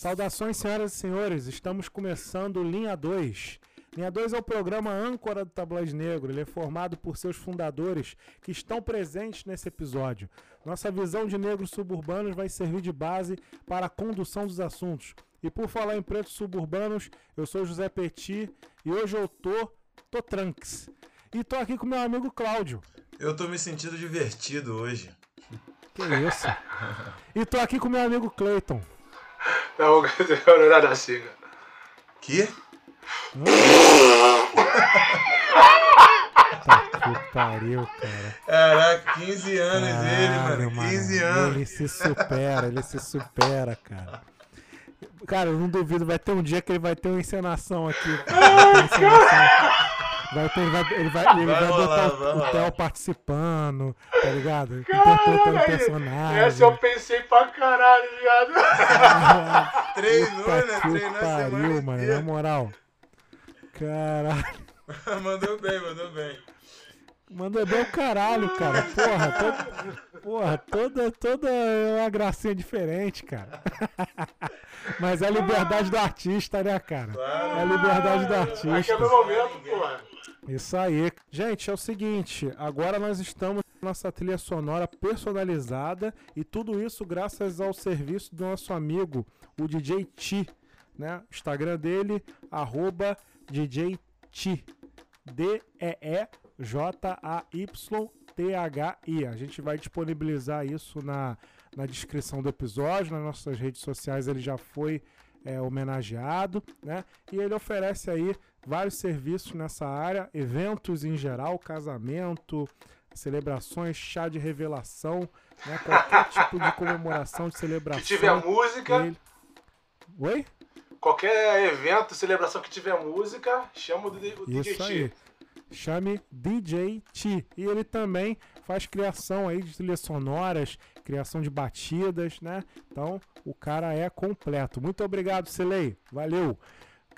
Saudações, senhoras e senhores. Estamos começando Linha 2. Linha 2 é o programa âncora do Tabloide Negro. Ele é formado por seus fundadores que estão presentes nesse episódio. Nossa visão de negros suburbanos vai servir de base para a condução dos assuntos. E por falar em pretos suburbanos, eu sou José Petit e hoje eu tô, tô tranks. E tô aqui com meu amigo Cláudio. Eu tô me sentindo divertido hoje. Que isso? e tô aqui com meu amigo Clayton. Não, assim, cara. Que? Que pariu, cara. Caraca, 15 anos ele, Caralho, mano. 15 anos. Ele se supera, ele se supera, cara. Cara, eu não duvido, vai ter um dia que ele vai ter uma encenação aqui. Vai ter encenação. Vai ter, ele vai, ele vai, ele Vai vai botar o. Theo participando, tá ligado? Interpretando o personagem. Essa eu pensei pra caralho, viado. Treinou, né? Treinou a pariu, semana mano, na moral. Caralho. mandou bem, mandou bem. Mandou bem o caralho, cara. Porra, todo, porra, toda, toda é uma gracinha diferente, cara. Mas é a liberdade do artista, né, cara? É a liberdade do Aqui é artista. meu momento. Isso aí. Gente, é o seguinte, agora nós estamos com nossa trilha sonora personalizada e tudo isso graças ao serviço do nosso amigo, o DJ Ti, né? O Instagram dele, arroba DJ Ti. D-E-E-J-A-Y-T-H-I. A gente vai disponibilizar isso na, na descrição do episódio, nas nossas redes sociais ele já foi é, homenageado, né? E ele oferece aí vários serviços nessa área, eventos em geral, casamento, celebrações, chá de revelação, né? Qualquer tipo de comemoração, de celebração. Que tiver música, ele- Oi? qualquer evento, celebração que tiver música, chama o DJ Isso aí. Chame DJ T. E ele também faz criação aí de trilhas sonoras, criação de batidas, né? Então, o cara é completo. Muito obrigado, Celei. Valeu.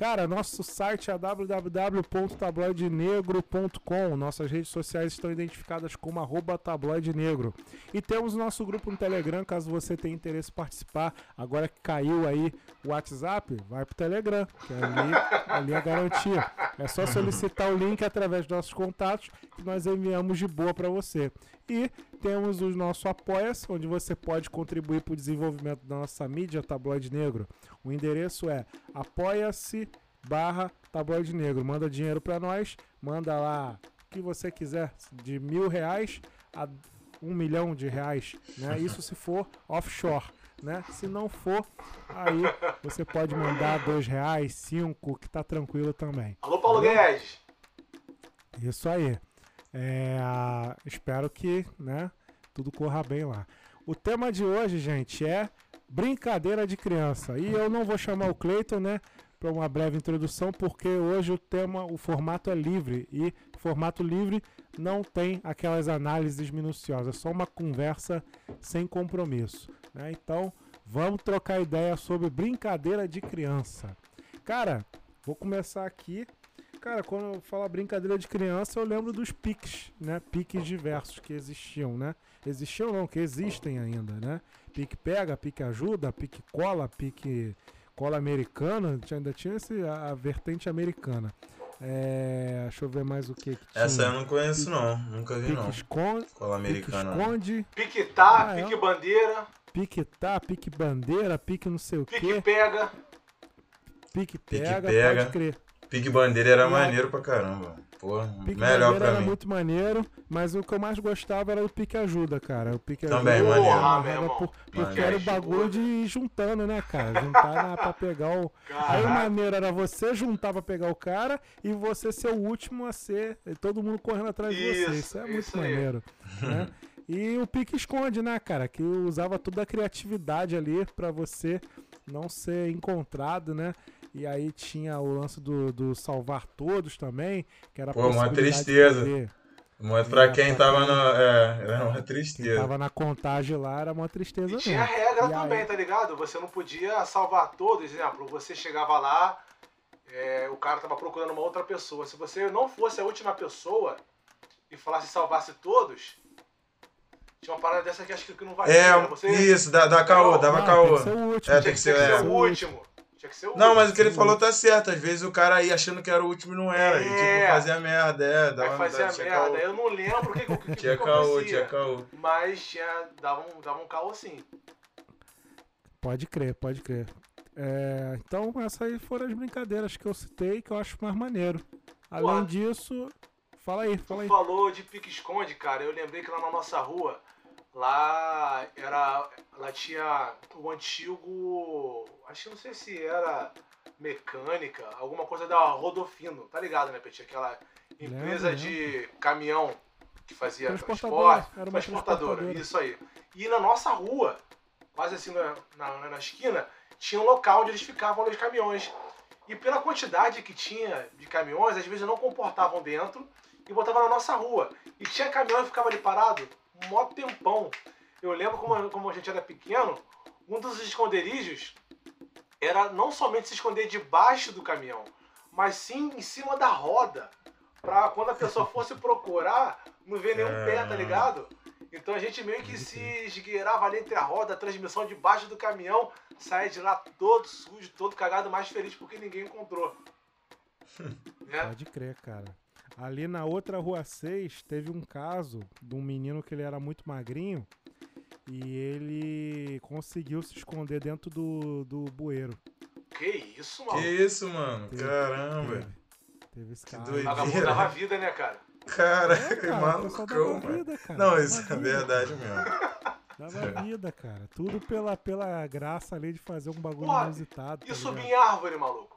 Cara, nosso site é www.tabloidenegro.com. Nossas redes sociais estão identificadas como arroba tabloide negro. E temos nosso grupo no Telegram, caso você tenha interesse em participar. Agora que caiu aí o WhatsApp, vai pro Telegram, que ali, ali é garantia. É só solicitar o link através dos nossos contatos que nós enviamos de boa para você. E temos o nosso Apoia-se, onde você pode contribuir para o desenvolvimento da nossa mídia Tabloide Negro. O endereço é apoia-se barra Tabloide Negro. Manda dinheiro para nós, manda lá o que você quiser, de mil reais a um milhão de reais, né? Isso se for offshore, né? Se não for, aí você pode mandar dois reais, cinco, que tá tranquilo também. Alô, Paulo Guedes. Isso aí. É, espero que, né, tudo corra bem lá. O tema de hoje, gente, é brincadeira de criança. E eu não vou chamar o Cleiton, né, para uma breve introdução, porque hoje o tema, o formato é livre e formato livre não tem aquelas análises minuciosas, é só uma conversa sem compromisso, né? Então, vamos trocar ideia sobre brincadeira de criança. Cara, vou começar aqui Cara, quando eu falo brincadeira de criança, eu lembro dos piques, né? Piques diversos que existiam, né? Existiam não, que existem ainda, né? Pique pega, pique ajuda, pique cola, pique cola americana, ainda tinha esse, a, a vertente americana. É, deixa eu ver mais o que, que tinha. Essa eu não conheço, não. Nunca vi, Pique não. esconde, pique americana. não. esconde, Pique tá, Ah, é? pique bandeira, pique tá, pique bandeira, pique não sei o pique que, pega. pique Pique pega, pega. pode crer. Pique bandeira era E a- maneiro pra caramba. Porra, Pique melhor bandeira pra era mim. muito maneiro, mas o que eu mais gostava era o pique ajuda, cara. O pique Também, ajuda maneiro. era Porra, meu irmão. por- porque era o bagulho de ir juntando, né, cara? Juntar na, pra pegar o. Aí o Caraca. maneiro era você juntar pra pegar o cara e você ser o último a ser. e Todo mundo correndo atrás de você. Isso, Isso é muito isso aí. maneiro. né? E o pique esconde, né, cara? Que usava toda a criatividade ali pra você não ser encontrado, né? E aí tinha o lance do, do salvar todos também, que era Pô, uma tristeza. Mas pra quem tava quem- no. É, era uma Quem tristeza. tava na contagem lá era uma tristeza E tinha mesmo. regra E também, aí- tá ligado? Você não podia salvar todos, exemplo, você chegava lá, é, o cara tava procurando uma outra pessoa. Se você não fosse a última pessoa e falasse salvasse todos, Tinha uma parada dessa que acho que não valia. É, né? Você isso, da, da caô, dava caô. Tem que ser o último. É, tinha que ser, é. o último. Tinha que ser o Não, mas o que ele falou tá certo. Às vezes o cara ia achando que era o último e não era. E É. tipo, fazia merda, é. Aí Dava, fazia tinha merda. caô. Eu não lembro o que, o que, que, Tinha que caô, acontecia. tinha caô. Mas tinha, dava, um, dava um caô sim. Pode crer, pode crer. É, então, essas aí foram as brincadeiras que eu citei que eu acho mais maneiro. Além Porra. disso, fala aí, Tu fala aí. falou de pique-esconde, cara. Eu lembrei que lá na nossa rua, lá era. Lá tinha o antigo. Acho que não sei se era mecânica, alguma coisa da Rodofino, tá ligado, né, Petit? Aquela empresa Lembro, de caminhão que fazia transporte. Transportadora, transportadora. isso aí. E na nossa rua, quase assim na, na, na esquina, tinha um local onde eles ficavam nos caminhões. E pela quantidade que tinha de caminhões, às vezes não comportavam dentro e botavam na nossa rua. E tinha caminhão que ficava ali parado mó tempão. Eu lembro como, como a gente era pequeno, um dos esconderijos era não somente se esconder debaixo do caminhão, mas sim em cima da roda. Pra quando a pessoa fosse procurar, não ver nenhum pé, tá ligado? Então a gente meio que se esgueirava ali entre a roda, a transmissão debaixo do caminhão, saia de lá todo sujo, todo cagado, mais feliz porque ninguém encontrou. né? Pode crer, cara. Ali na outra rua 6, teve um caso de um menino que ele era muito magrinho e ele conseguiu se esconder dentro do, do bueiro. Que isso, Que mano? isso, mano? Teve- Caramba. Teve, teve esse Que caso. doideira. Vagabundo dava vida, né, cara? Caraca, É, que cara, malucão, mano. vida, cara. Não, isso é verdade mesmo. Dava vida, cara. Tudo pela, pela graça ali de fazer um bagulho Porra, inusitado. E tá subir em árvore, maluco?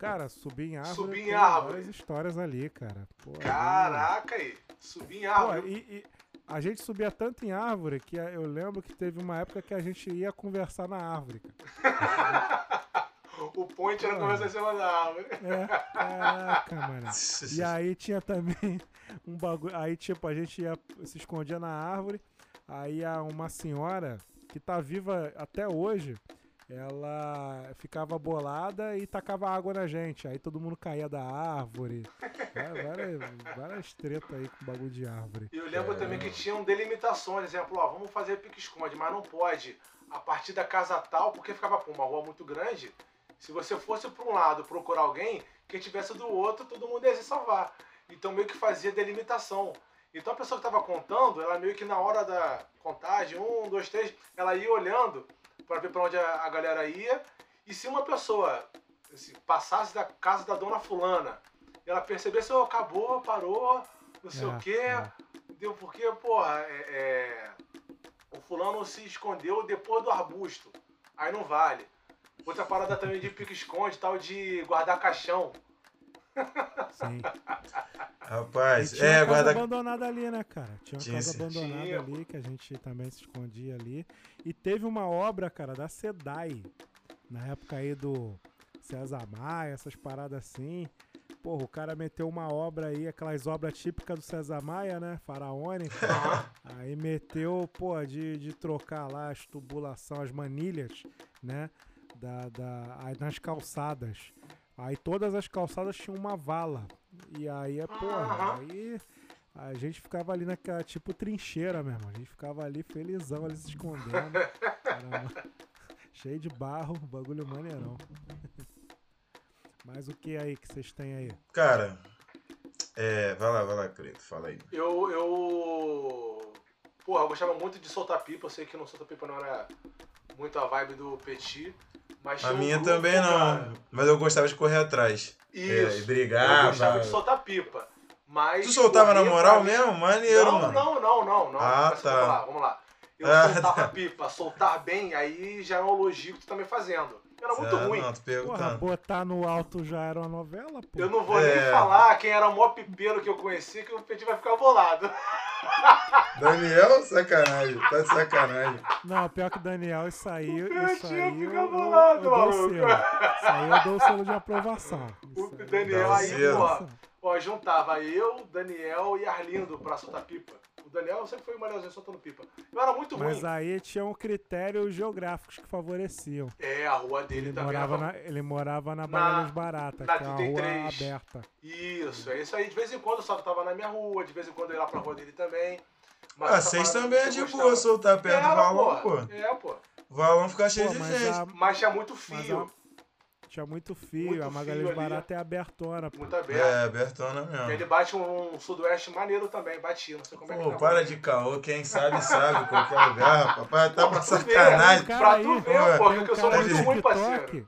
Cara, subir em árvore. Subir em árvore. várias histórias ali, cara. Pô, ali- Caraca aí. Subir em Pô, árvore. e, e a gente subia tanto em árvore que eu lembro que teve uma época que a gente ia conversar na árvore, cara. O point era Pô. conversar em cima da árvore. É, caraca, mano. E aí tinha também um bagulho. Aí, tipo, a gente ia, se escondia na árvore. Aí uma senhora que tá viva até hoje, ela ficava bolada e tacava água na gente. Aí todo mundo caía da árvore. Várias, várias tretas aí com bagulho de árvore. E eu lembro É. também que tinham delimitações, exemplo, ó, vamos fazer pique-esconde, mas não pode a partir da casa tal, porque ficava pô, uma rua muito grande. Se você fosse para um lado procurar alguém, quem tivesse do outro, todo mundo ia se salvar. Então meio que fazia delimitação. Então a pessoa que estava contando, ela meio que na hora da contagem, um, dois, três, ela ia olhando para ver para onde a, a galera ia. E se uma pessoa assim, passasse da casa da dona fulana, ela percebesse, oh, acabou, parou, não sei É, o quê, é. deu porque, porra, é, é, o fulano se escondeu depois do arbusto. Aí não vale. Outra parada também de pique-esconde, tal de guardar caixão. Sim. Rapaz, E tinha é, uma casa guarda. abandonada ali, né, cara? Tinha uma Tinha, casa abandonada Tinha. ali que a gente também se escondia ali. E teve uma obra, cara, da SEDAI. Na época aí do César Maia, essas paradas assim. Porra, o cara meteu uma obra aí, aquelas obras típicas do César Maia, né? Faraônica. Aí meteu, pô, de, de trocar lá as tubulação, as manilhas, né? Da, da, aí nas calçadas. Aí todas as calçadas tinham uma vala. E aí, é, porra, aí a gente ficava ali naquela, tipo, trincheira mesmo. A gente ficava ali felizão, ali se escondendo. Caramba. Cheio de barro, bagulho maneirão. Mas o que aí que vocês têm aí? Cara, é. Vai lá, vai lá, Cleito, fala aí. Eu, eu. Porra, eu gostava muito de soltar pipa. Eu sei que no soltar pipa não era muito a vibe do Petit. Mas A um minha grupo, também cara. não. Mas eu gostava de correr atrás. É, e Isso. eu brigar. gostava vai. de soltar pipa. Mas. Tu soltava na moral mim- mesmo? Maneiro, não, mano. Não, não, não, não. Ah, Mas tá. Vamos lá, vamos lá. Eu Ah, soltava tá. pipa, soltar bem, aí já é um elogio que tu tá me fazendo. Era muito Ah, ruim. Não, tô Porra, botar no alto já era uma novela, pô. Eu não vou É. nem falar quem era o maior pipeiro que eu conheci, que o Petit vai ficar bolado. Daniel, sacanagem. Tá de sacanagem. Não, pior que o Daniel, isso aí, O isso Betinho aí fica eu, eu, bolado, eu dou o maluco. selo. Isso aí eu dou o selo de aprovação. O Isso Daniel eu aí, aprovação. Ó, juntava eu, Daniel e Arlindo pra soltar pipa. O Daniel sempre foi o melhorzinho soltando pipa. Eu era muito Mas ruim. aí tinham critérios geográficos que favoreciam. É, a rua dele Ele também morava, era... na, ele morava na Na- Bananas Barata, na que é uma rua 33. aberta. Isso, é isso aí. De vez em quando eu só tava na minha rua, de vez em quando eu ia lá pra rua dele também. Ah, essa seis parada também é de boa soltar perto do Era, valão, pô. É, pô. O valão fica cheio Pô, de mas gente. a- Mas tinha muito mas fio, a- tinha muito fio, Muito a Magalhães fio. Barata é abertona, pô. muito aberto. É, Bertona E mesmo. ele bate um sudoeste maneiro também, batia, não sei como é que Pô, tá. para de caô, quem sabe sabe, qualquer lugar, rapaz. Papai tá Pô, pra pra tu ver, sacanagem. Cara Pra tu ver, pô, pô, Tem um que eu sou muito ruim, parceiro.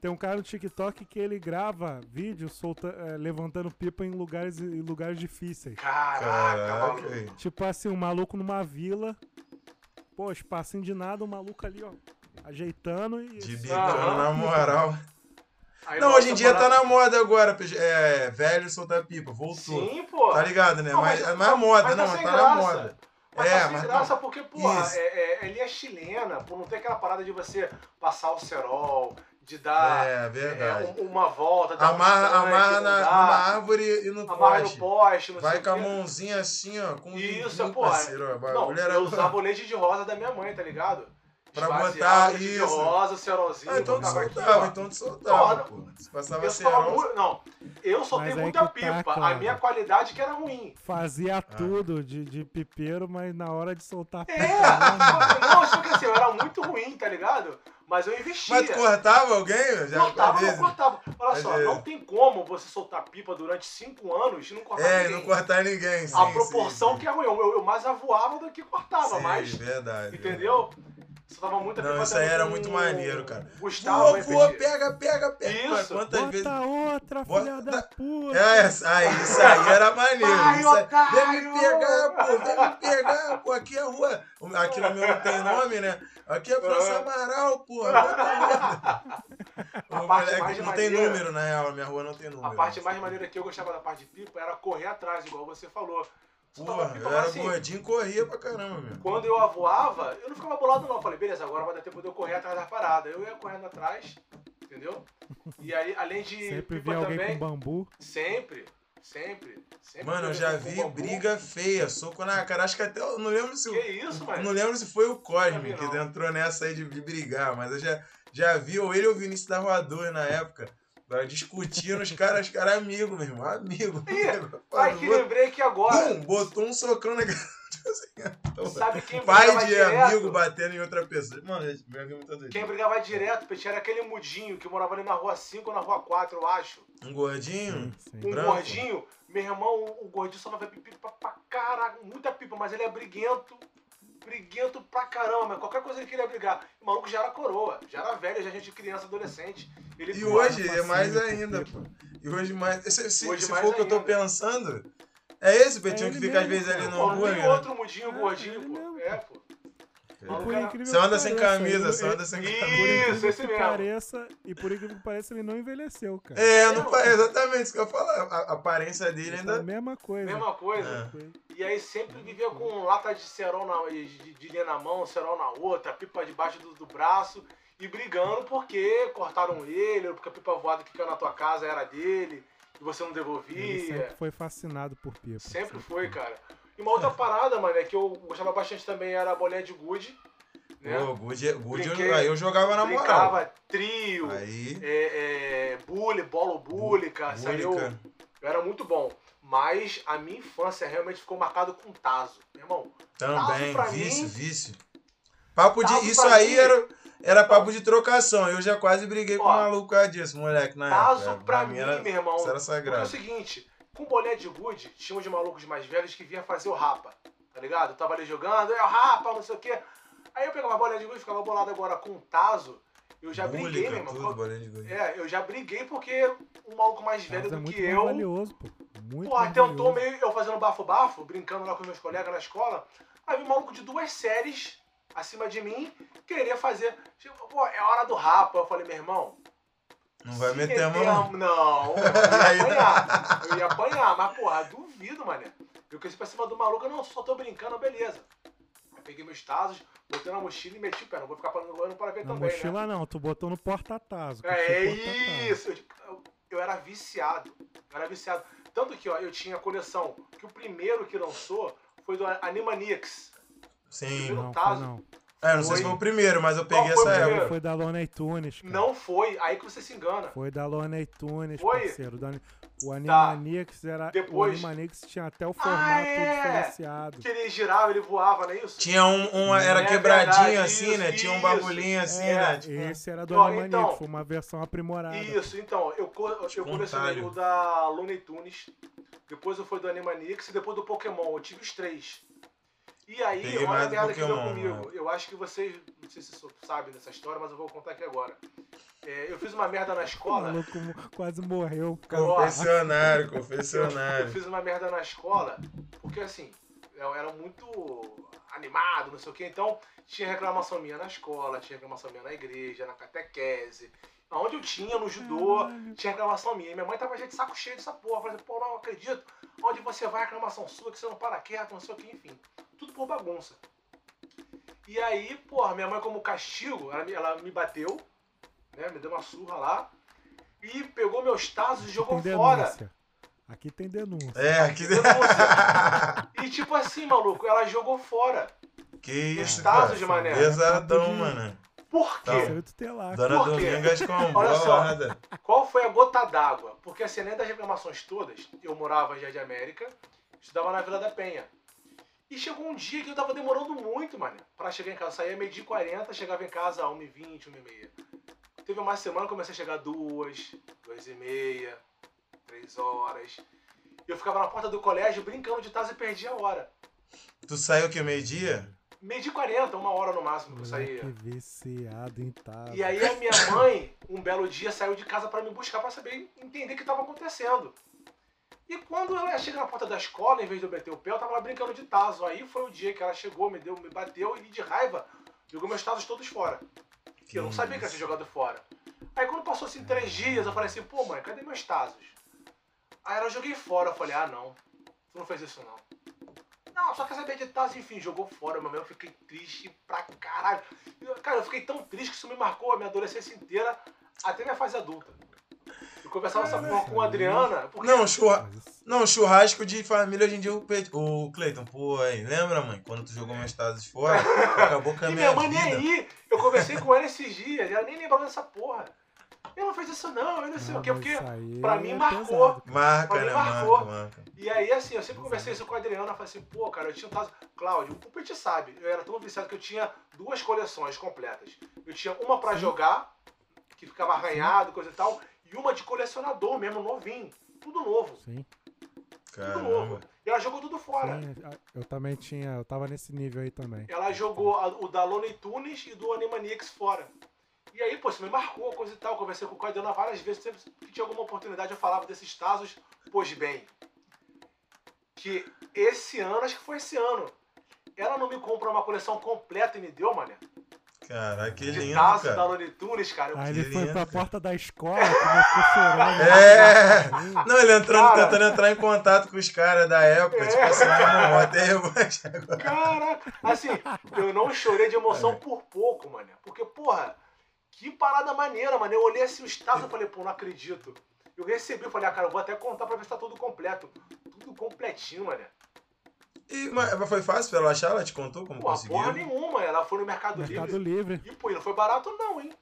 Tem um cara no TikTok que ele grava vídeo solta, é, levantando pipa em lugares, em lugares difíceis. Caraca, Caraca. Tipo assim, um maluco numa vila. Pô, espacinho de nada, o maluco ali, ó. Ajeitando e. De bicão, na moral. Aí Não, hoje em dia pra- tá na moda agora, é, velho soltar pipa, voltou. Sim, pô. Tá ligado, né? Não, Mas, mas- é mais moda, mas tá não, mas sem tá na moda. Mas é, tá sem mas graça não. porque, porra, Isso. é, é, ele é chilena, pô, não tem aquela parada de você passar o cerol, de dar É, verdade. é, um- uma volta, dar um Amarra, instante, amarra na, numa árvore e no amarra poste. no poste, não Vai sei com a o quê. mãozinha assim, ó, com o Isso, dedinho, porra. parceiro, ó, Não, eu usava o leite de rosa da minha mãe, tá ligado? Pra botar de isso. rosa, o cerolzinho, Ah, então soltava, então tu soltava, Não, pô. Você passava Eu cerol. muito. Não, eu soltei muita tá, pipa. a minha qualidade que era ruim. Fazia Ah. tudo de, de pipeiro, mas na hora de soltar É, pipa, não, não, só que assim, eu era muito ruim, tá ligado? Mas eu investia. Mas tu cortava alguém? Já cortava, não cortava. Olha Às só, vezes. não tem como você soltar pipa durante cinco anos e não cortar É, e ninguém. não cortar ninguém, sim. A sim, proporção sim. que é ruim. Eu, eu mais avoava do que cortava, Sim, mas. verdade. Entendeu? Você tava muito Não, isso aí era muito maneiro, cara. Gustavo, Voa, voa, pega, pega, pega. Isso. Quantas Bota vezes. outra, Bota- filha da puta. É, essa- aí, isso aí era maneiro. Vai, isso aí-! Vem me pegar, pô, vem me pegar, pô. Aqui é a rua. Aqui no meu não tem nome, né? Aqui é França Amaral, pô. A parte mais não tem maneira- número, na real. Minha rua não tem número. A parte mais maneira que eu gostava da parte de pipa era correr atrás, igual você falou. Porra, pipa, eu era assim, gordinho corria pra caramba, meu. Quando eu avoava, eu não ficava bolado não. Eu falei, beleza, agora vai dar tempo de eu correr atrás da parada. Eu ia correndo atrás, entendeu? E aí, além de Sempre pipa vi alguém também, com bambu. sempre, sempre, sempre. Mano, eu já vi briga feia, soco na cara. Acho que até. Eu não lembro se. Que isso, mano? não lembro se foi o Cosme que não. entrou nessa aí de, de brigar, mas eu já, já vi, ou ele ou o Vinícius da 2 na época, pra discutindo, os caras, os caras amigos, meu irmão, amigo. Ih, amigo. Ai, que lembrei que agora. Bum, botou um socão na cara. Assim, Sabe quem Pai de direto? amigo batendo em outra pessoa. Mano, eu vi muita doideira. Quem brigava direto, Peti, era aquele mudinho que morava ali na rua 5 ou na rua 4, eu acho. Um gordinho? Sim, sim. Um Branco? gordinho, meu irmão, o gordinho só vai pipa pra caralho, muita pipa, mas ele é briguento, briguento pra caramba, qualquer coisa ele queria brigar. O maluco já era coroa, já era velho, já gente criança, adolescente. Ele E hoje é mais ainda, tipo. pô. E hoje mais. Se, se, Hoje se mais for o que eu tô ainda. pensando, é esse Betinho É que fica às mesmo, vezes ali no Pô, não tem né? outro mudinho É, gordinho, pô. mesmo. É, pô. E Maluco por incrível Você anda que sem pareça, camisa, ele- você anda sem Isso, camisa. incrível esse que mesmo. pareça, e por incrível que pareça, ele não envelheceu, cara. É, não, exatamente isso que eu falar. A, a aparência dele Ele tá ainda. a mesma coisa. Mesma coisa. É. E aí sempre vivia com lata de cerol na, de, de linha na mão, cerol na outra, pipa debaixo do, do braço e brigando porque cortaram ele, ou porque a pipa voada que caiu na tua casa era dele e você não Ele devolvia. sempre foi fascinado por pipa. Sempre foi, cara. E uma outra parada, mano, é que eu gostava bastante também era a bolinha de gude. Né? Pô, Good, good Brinquei- aí eu jogava na moral. Brincava trio, Aí. é, é, bully, bolo búlica, saiu. Eu era muito bom. Mas a minha infância realmente ficou marcada com Tazo. Meu irmão, Também, pra vício, mim- vício. Papo Tazo de. Isso aí mim- era, era papo de trocação. Eu já quase briguei com o Ó, maluco disso, moleque, na Tazo época. pra Pra mim, era- meu irmão. Isso era Porque é o sagrado. seguinte, com bolinha de gude, tinha uns malucos mais velhos que vinham fazer o rapa, tá ligado? Eu tava ali jogando, é o rapa, não sei o quê. Aí eu pegava a bolinha de gude, ficava bolado agora com o Tazo. Eu já briguei, meu irmão. tudo, bolinha de gude. É, eu já briguei porque um maluco mais velho Tazo é do muito que eu. valioso, pô. Muito Porra, tentou valioso. meio eu fazendo bafo-bafo, brincando lá com meus colegas na escola. Aí vi um maluco de duas séries acima de mim querer fazer. Tipo, pô, é hora do rapa. Eu falei, meu irmão. Não vai se meter a mão. Não, eu ia apanhar. Eu ia apanhar, mas porra, duvido, mané. Eu cresci pra cima do maluco, eu não, só tô brincando, beleza. Aí peguei meus tazos, botei na mochila e meti o pé. Não vou ficar parando no ano para ver Na também, né? mochila não, tu botou no porta-tazo. É isso! Eu, eu- eu era viciado. Eu era viciado. Tanto que, ó, eu tinha a coleção que o primeiro que lançou foi do Animaniacs. Sim. Não, foi Tazo. não. É, não sei se Foi. foi o primeiro, mas eu peguei foi o essa primeiro? época. Foi da Looney Tunes, cara. Não foi, aí que você se engana. Foi da Looney Tunes, Foi? parceiro. Da- O Animaniacs era. Depois- O Animaniacs tinha até o formato Ah, é! diferenciado. Que ele girava, ele voava, não é isso? Tinha um, um era É quebradinho verdade, assim, isso, né? Tinha um isso. bagulhinho assim, É, né? Tipo, esse era do Ó, Animaniacs, então- foi uma versão aprimorada. Isso, então, eu, co- eu Tipo talho. o da Looney Tunes, depois eu fui do Animaniacs e depois do Pokémon. Eu tive os três. E aí, Peguei olha a merda que deu comigo. né? Eu acho que vocês, não sei se vocês sabem dessa história, mas eu vou contar aqui agora. É, eu fiz uma merda na O escola. maluco mo- quase morreu. causa- confessionário, Eu confessionário. fiz uma merda na escola, porque assim, eu era muito animado, não sei o que, então tinha reclamação minha na escola, tinha reclamação minha na igreja, na catequese, aonde eu tinha, no judô, tinha reclamação minha. E minha mãe tava já de saco cheio dessa porra. Falei, pô, não acredito. Onde você vai, reclamação sua, que você não para quieto, não sei o que, enfim. Tudo por bagunça. E aí, porra, minha mãe, como castigo, ela, me- ela me bateu, né? Me deu uma surra lá. E pegou meus tazos e jogou Tem fora. denúncia. Aqui tem denúncia. É, aqui Denúncia. E tipo assim, maluco, ela jogou fora. Que isso, Tazos cara. de mané. Pesadão, de- mano. Por quê? Tá. Tem lá. Dona Por quê? Domingas com Olha só. borda. Qual foi a gota d'água? Porque assim, além das reclamações todas, eu morava em Jardim América, estudava na Vila da Penha. E chegou um dia que eu tava demorando muito, mano, pra chegar em casa. Eu saía meio-dia e 40, chegava em casa a 1h20, 1h30. Teve uma semana que eu comecei a chegar duas, duas e meia, três horas. E eu ficava na porta do colégio brincando de taça e perdia a hora. Tu saiu que meio-dia? Meio-dia e 40, uma hora no máximo que eu saía. Moleque viciado em tazo. E aí a minha mãe, um belo dia, saiu de casa pra me buscar pra saber entender o que estava acontecendo. E quando ela chega na porta da escola, em vez de eu meter o pé, eu tava lá brincando de tazo. Aí foi o dia que ela chegou, me deu, me bateu e de raiva jogou meus tazos todos fora. Que eu não sabia que ela tinha jogado fora. Aí quando passou assim três dias, eu falei assim, pô mãe, cadê meus tazos? Aí ela joguei fora, eu falei, ah não, tu não fez isso não. Não, só quer saber de tazo, enfim, jogou fora, meu eu fiquei triste pra caralho. Cara, eu fiquei tão triste que isso me marcou a minha adolescência inteira, até minha fase adulta. Eu conversava essa porra com a Adriana, porque Não, churra... Não, churrasco de família hoje em dia o, Pe... o Cleiton, pô, aí, lembra, mãe? Quando tu jogou meus tazos fora, acabou com a E minha minha mãe nem aí. Eu conversei com ela esses dias, ela nem lembrava dessa porra. Eu não fez isso não, eu não sei Não, o quê, mas porque. pra mim é marcou. Marca, Pra mim né? marcou. Marca, marca. E aí, assim, eu sempre conversei isso com a Adriana, falei assim, pô, cara, eu tinha um tazo. Cláudio, o Petit sabe, eu era tão viciado que eu tinha duas coleções completas. Eu tinha uma pra Sim. jogar, que ficava arranhado, coisa e tal, e uma de colecionador mesmo, novinho. Tudo novo, Sim, tudo novo. Caramba. E ela jogou tudo fora. sim, eu também tinha, eu tava nesse nível aí também. Ela jogou a- o da Looney Tunes e do Animaniacs fora. E aí, pô, isso me marcou, coisa e tal. Conversei com o Claudiana várias vezes. Sempre que tinha alguma oportunidade, eu falava desses tazos. Pois bem, que esse ano, acho que foi esse ano, ela não me comprou uma coleção completa e me deu, mané. Caraca, que De lindo, da cara. Looney Tunes, cara. Eu, Aí ele Que foi lindo, pra cara. porta da escola, começou chorando. É. Não, ele entrando, Cara. tentando entrar em contato com os caras da época, É. tipo assim, meu irmão, até revanche agora. Caraca! Assim, eu não chorei de emoção por pouco, mané. Porque, porra, que parada maneira, mano. Eu olhei assim os tazos e falei, pô, não acredito. Eu recebi, falei, ah, cara, eu vou até contar pra ver se tá tudo completo. Tudo completinho, mané. E, mas foi fácil pra ela achar? Ela te contou como conseguiu? porra nenhuma. Ela foi no Mercado, Mercado Livre. Livre. E, pô, e não foi barato não, hein?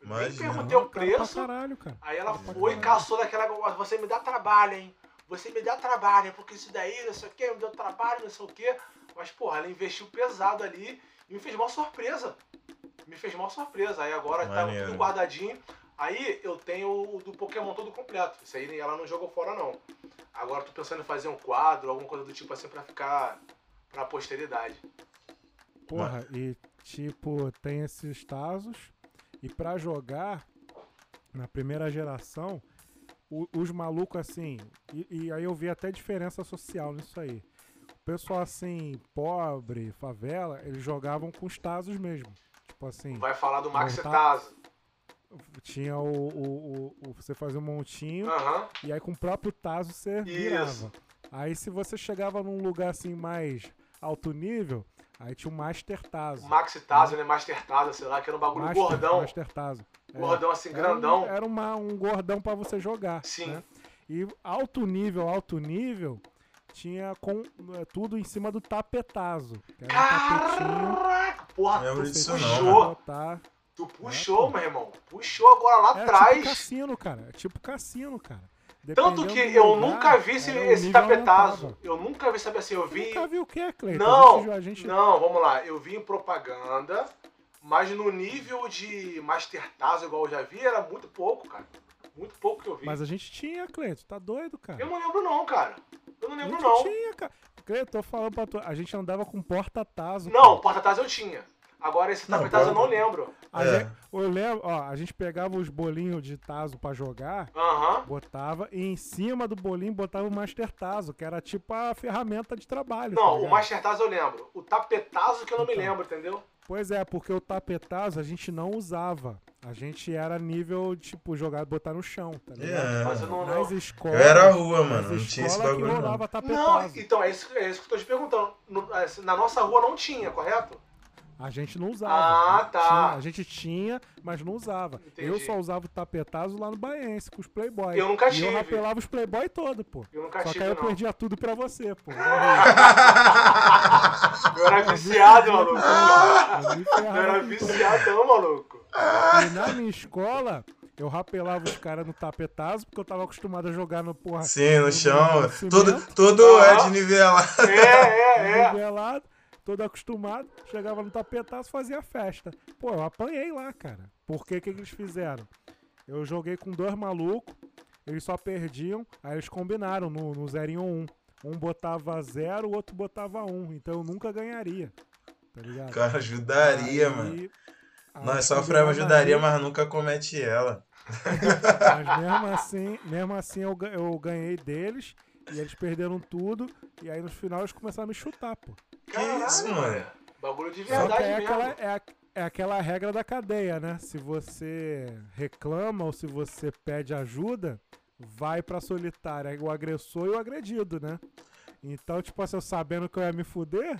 Eu Nem perguntei o preço. caralho, cara. Aí ela foi e caçou daquela. Você me dá trabalho, hein? Você me dá trabalho, porque isso daí, não sei o quê, me deu trabalho, não sei o quê. Mas, porra, ela investiu pesado ali e me fez uma surpresa. Me fez uma surpresa. Aí agora tá Maneiro. tudo guardadinho. Aí eu tenho o do Pokémon todo completo. Isso aí ela não jogou fora, não. Agora tô pensando em fazer um quadro, alguma coisa do tipo assim, pra ficar pra posteridade. Porra, e tipo, tem esses tazos. E pra jogar, na primeira geração, o- os malucos assim. E, e aí eu vi até diferença social nisso aí. O pessoal assim, pobre, favela, eles jogavam com os tazos mesmo. Tipo assim, Vai falar do Max Montar- Tazo. Tinha o, o, o- o- Você fazia um montinho. Aham. E aí com o próprio Tazo você virava. Aí se você chegava num lugar assim mais alto nível, aí tinha o Master Tazo. Max Tazo, né? Master Tazo, sei lá, que era um bagulho Master, gordão. Master Tazo. É. Gordão assim, Era um- grandão. Era, uma- um gordão pra você jogar. Sim. né? E alto nível, alto nível, tinha com, é, tudo em cima do tapetazo. Que era um tapetinho. Caraca! porra, não, puxou. Botar... Tu puxou, meu irmão. Puxou agora lá É atrás. tipo cassino, cara. É tipo cassino, cara. Tanto Dependendo que do eu lugar, nunca vi esse, o esse tapetazo. Eu nunca vi, sabe assim, eu vi. Nunca vi o que, Cleiton? Não, A gente, não, vamos lá. Eu vi em propaganda, mas no nível de Master Tazo, igual eu já vi, era muito pouco, cara. Muito pouco que eu vi. Mas a gente tinha, Cleiton. Tá doido, cara. Eu não lembro não, cara. Eu não A lembro gente não. tinha, cara. Cleiton, tô falando pra tu. A gente andava com porta-tazo. Não, porta-tazo eu tinha. Agora esse Não, tapetazo eu não lembro. A É. gente, eu lembro, ó, a gente pegava os bolinhos de tazo pra jogar, botava, e em cima do bolinho botava o Master Tazo, que era tipo a ferramenta de trabalho. tá Não, o ligado? Master Tazo eu lembro. O tapetazo que eu não me Então. lembro, entendeu? Pois é, porque o tapetazo a gente não usava. A gente era nível, tipo, jogar, botar no chão, tá ligado? É. Mas eu não. Nas não. escolas. Eu era rua, nas mano. Não tinha esse bagulho, não. Não, tapetazo. então é isso, é isso que eu tô te perguntando. É, na nossa rua não tinha, correto? A gente não usava. Ah, tá. tinha- a gente tinha, mas não usava. Entendi. Eu só usava o tapetazo lá no Baense, com os Playboy. Eu nunca E tive. eu rapelava os Playboy todo, pô. Eu nunca Só que tive, aí eu não. perdia tudo pra você, pô. Eu era viciado, maluco. Eu era tudo. viciadão, maluco. E na minha escola, eu rapelava os caras no tapetazo, porque eu tava acostumado a jogar no porra. Sim, no chão. cimento, Todo, todo é de nivelar. É, é, é. nivelado, todo acostumado, chegava no tapetaço fazia festa. Pô, eu apanhei lá, cara. Por que que eles fizeram? Eu joguei com dois malucos, eles só perdiam, aí eles combinaram no, no 0 em 1. Um. um botava zero, o outro botava um. Então eu nunca ganharia. Tá ligado? Cara, ajudaria, Aí- mano. aí Nós combinaram ajudaria, ali, mas nunca comete ela. Mas mesmo assim, mesmo assim eu, eu ganhei deles e eles perderam tudo. E aí no final eles começaram a me chutar, pô. Que isso, mano? Bagulho de Só que verdade é mesmo. aquela, é, a- é aquela regra da cadeia, né? Se você reclama ou se você pede ajuda, vai pra solitária o agressor e o agredido, né? Então, tipo assim, eu sabendo que eu ia me fuder,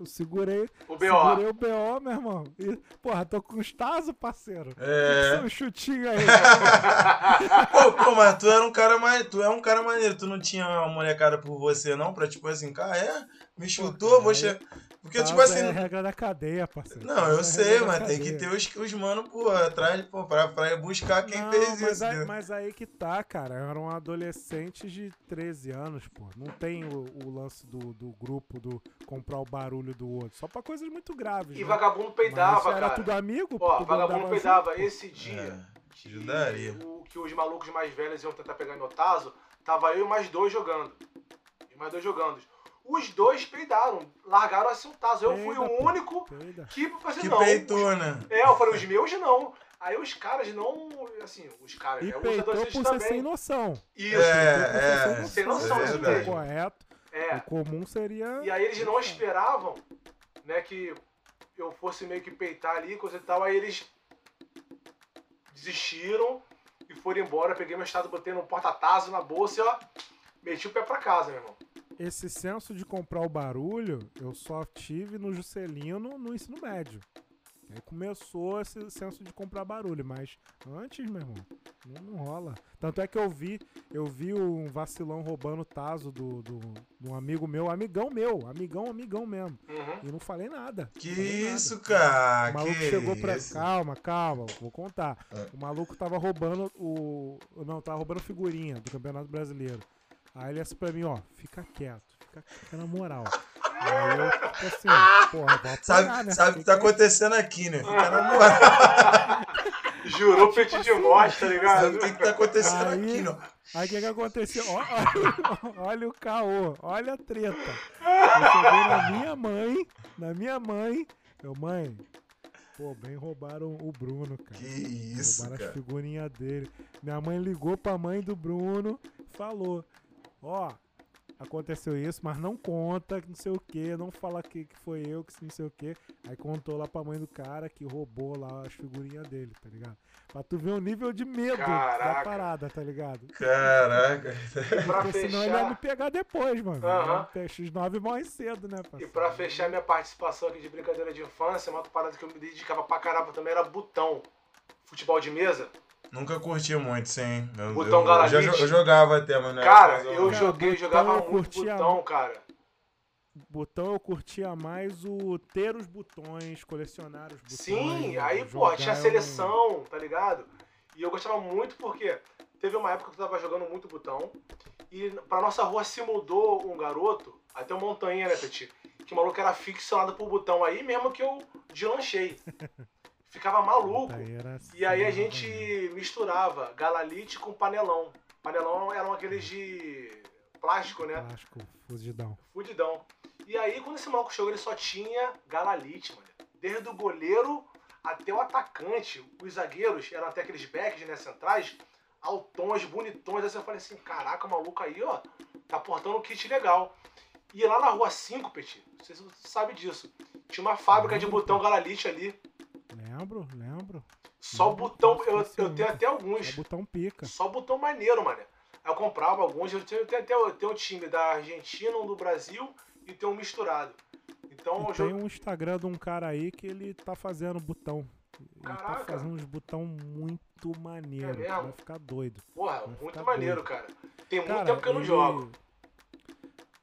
eu segurei, O segurei BO. o BO, meu irmão. E, porra, tô com os parceiro. É. São chutinho aí. Pô, pô, mas tu era um cara mais. Tu é um cara maneiro. Tu não tinha uma molecada por você, não? Pra tipo assim, cara, é? Me chutou, vou aí- che... Porque, Tazo tipo assim. É a regra da cadeia, parceiro. Não, Tazo eu é sei, mas tem que ter os, os mano, pô, atrás, pô, pra, pra ir buscar quem Não, fez mas isso. aí, mas aí que tá, cara. Eram adolescentes de 13 anos, pô. Não tem o, o lance do, do grupo do comprar o barulho do outro. Só pra coisas muito graves. E né? vagabundo Mas peidava, era cara. tudo amigo, Ó, todo mundo vagabundo dava peidava. junto, pô. Esse dia É, que, ajudaria. o- que os malucos mais velhos iam tentar pegar meu taso, tava eu e mais dois jogando. E mais dois jogando. Os dois peidaram, largaram assim o taso. Eu fui o único Peida. que assim, Que não. peitou, né? É, eu falei, os meus não. Aí os caras não. Assim, os caras, E né? Os peitou adolescentes por ser sem também. noção. Isso. É, é, sem noção, Se isso fosse mesmo. correto, É. o comum seria... E aí eles não esperavam, né, que eu fosse meio que peitar ali, coisa e tal. Aí eles desistiram e foram embora. Peguei meu estado, botei no porta-tazo na bolsa e ó, meti o pé pra casa, meu irmão. Esse senso de comprar o barulho, eu só tive no Juscelino no ensino médio. Aí começou esse senso de comprar barulho, mas antes, meu irmão, não, não rola. Tanto é que eu vi, eu vi um vacilão roubando o taso do, do, de um amigo meu, amigão meu, amigão, amigão mesmo. Uhum. E não falei nada. Que falei nada. isso, cara? O maluco que chegou pra. isso? Calma, calma, vou contar. É. O maluco tava roubando o. Não, tava roubando figurinha do Campeonato Brasileiro. Aí ele disse pra mim, ó, fica quieto, fica, fica na moral. Aí eu fico assim, porra, vou Sabe, apanhar, né? sabe o que tá acontecendo aqui, né? Fica na moral. Jurou peixe de morte, tá ligado? Sabe o que, que tá acontecendo Aí- aqui, não? Aí o que que aconteceu? Olha, olha o caô, olha a treta. Eu cheguei na minha mãe, na minha mãe, eu, mãe, pô, bem roubaram o Bruno, cara. Que isso, Roubaram as cara. figurinhas dele. Minha mãe ligou pra mãe do Bruno, falou: Ó, aconteceu isso, mas não conta, que não sei o que, não fala que, que foi eu, que não sei o que. Aí contou lá pra mãe do cara que roubou lá as figurinhas dele, tá ligado? Pra tu ver o nível de medo da Caraca. parada, tá ligado? Caraca. E Porque senão ele ia me fechar, pegar depois, mano. Aham. X9 morre cedo, né, e parceiro? pra fechar minha participação aqui de brincadeira de infância, uma parada que eu me dedicava pra caramba também era botão. Futebol de mesa. Nunca curti muito, sim. Eu, Botão eu, eu, eu jogava até, mas não Cara, eu Cara, joguei, botão jogava eu muito botão, cara. botão eu curtia mais o ter os botões, colecionar os botões. Sim, aí, pô, tinha não- seleção, tá ligado? E eu gostava muito porque teve uma época que eu tava jogando muito botão. E pra nossa rua se mudou um garoto, até o Montanha, né, Petit? Que o maluco era ficcionado por botão aí, mesmo que eu deslanchei. Ficava maluco. E aí a assim, gente né? misturava galalite com panelão. Panelão eram aqueles de plástico, né? Plástico, fugidão. Fudidão. E aí, quando esse maluco chegou, ele só tinha galalite, mano. Desde o goleiro até o atacante. Os zagueiros eram até aqueles backs, né, centrais, altões, bonitões. Aí eu falei assim, caraca, o maluco aí, ó, tá portando um kit legal. E lá na rua 5, Petit, não sei se você sabe disso, tinha uma fábrica de botão galalite ali. Lembro, lembro. Só Lembro, botão, eu, eu tenho até alguns. É botão pica. Só botão maneiro, mano. Eu comprava alguns, eu tenho, eu tenho até eu tenho um time da Argentina, um do Brasil e tem um misturado. Então eu tem jogo. um Instagram de um cara aí que ele tá fazendo botão. Ele tá Caraca. fazendo uns botão muito maneiro. É mesmo? vai ficar doido. Porra, vai muito maneiro, cara. Tem muito Cara, tempo que eu não ele- jogo.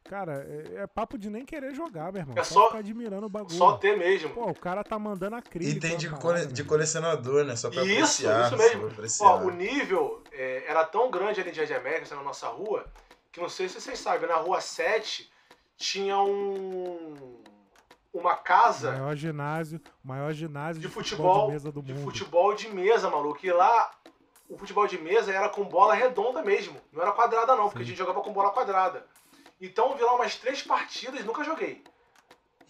Cara, é, é papo de nem querer jogar, meu irmão. É só, só- ficar admirando o bagulho. Só ter mesmo. Pô, o cara tá mandando acrílico. Item na de, parada, cole- de irmão. colecionador, né? Só pra Isso, apreciar. isso mesmo. Ó, o nível é, era tão grande ali de Jardim América, na nossa rua, que não sei se vocês sabem, na rua 7 tinha um. Uma casa Maior ginásio, maior ginásio de de futebol, de mesa do de mundo. futebol de mesa, maluco. E lá o futebol de mesa era com bola redonda mesmo. Não era quadrada, não, porque Sim. a gente jogava com bola quadrada. Então eu vi lá umas três partidas, nunca joguei.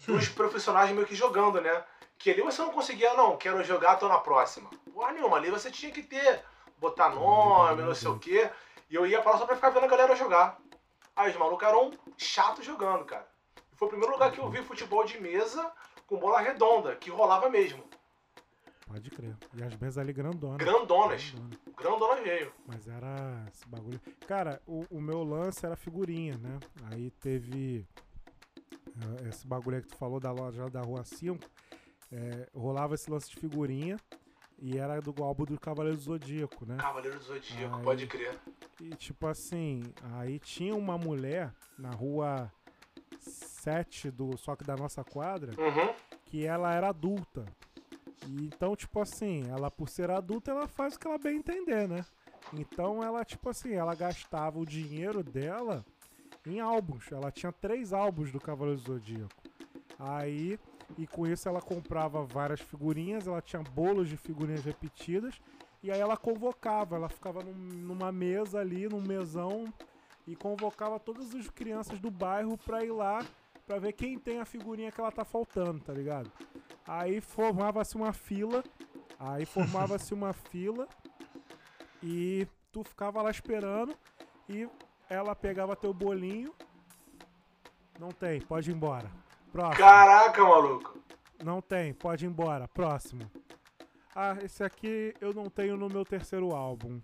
Os profissionais meio que jogando, né? Que ali você não conseguia, não, quero jogar, tô na próxima. Porra nenhuma, ali você tinha que ter, botar nome, não sei o quê. E eu ia pra lá só pra ficar vendo a galera jogar. Aí os malucos eram chatos jogando, cara. Foi o primeiro lugar que eu vi futebol de mesa com bola redonda, que rolava mesmo. Pode crer. E as mesas ali grandonas. Grandonas. Grandona. Grandona veio. Mas era esse bagulho. Cara, o, o meu lance era figurinha, né? Aí teve eh, esse bagulho aí que tu falou da loja da Rua 5. eh, rolava esse lance de figurinha e era do álbum do Cavaleiro do Zodíaco, né? Cavaleiro do Zodíaco, Ai. pode crer. E tipo assim, aí tinha uma mulher na rua 7 do só que da nossa quadra Uhum. que ela era adulta. E então, tipo assim, ela por ser adulta, ela faz o que ela bem entender, né? Então ela, tipo assim, ela gastava o dinheiro dela em álbuns. Ela tinha três álbuns do Cavaleiro do Zodíaco. Aí, e com isso ela comprava várias figurinhas, ela tinha bolos de figurinhas repetidas. E aí ela convocava, ela ficava num- numa mesa ali, num mesão, e convocava todas as crianças do bairro pra ir lá pra ver quem tem a figurinha que ela tá faltando, tá ligado? Aí formava-se uma fila, aí formava-se uma fila e tu ficava lá esperando e ela pegava teu bolinho. Não tem, pode ir embora. Próximo. Caraca, maluco. Não tem, pode ir embora. Próximo. Ah, esse aqui eu não tenho no meu terceiro álbum.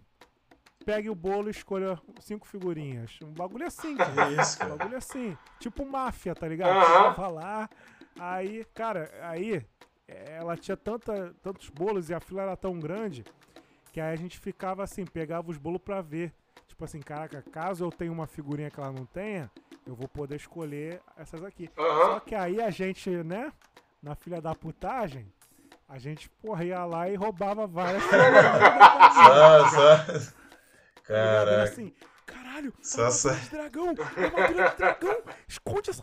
Pegue o bolo e escolha cinco figurinhas. Um bagulho assim, cara. Isso, Um cara. bagulho assim. Tipo máfia, tá ligado? Aham. Chegava lá, aí, cara, aí ela tinha tanta, tantos bolos e a fila era tão grande que aí a gente ficava assim, pegava os bolos pra ver. Tipo assim, caraca, caso eu tenha uma figurinha que ela não tenha, eu vou poder escolher essas aqui. Só Aham. que aí a gente, né, na filha da putagem, a gente, porra, ia lá e roubava várias figurinhas. Só, só. Era Caraca. assim, caralho, Só sa- de dragão, armadura de dragão, esconde essa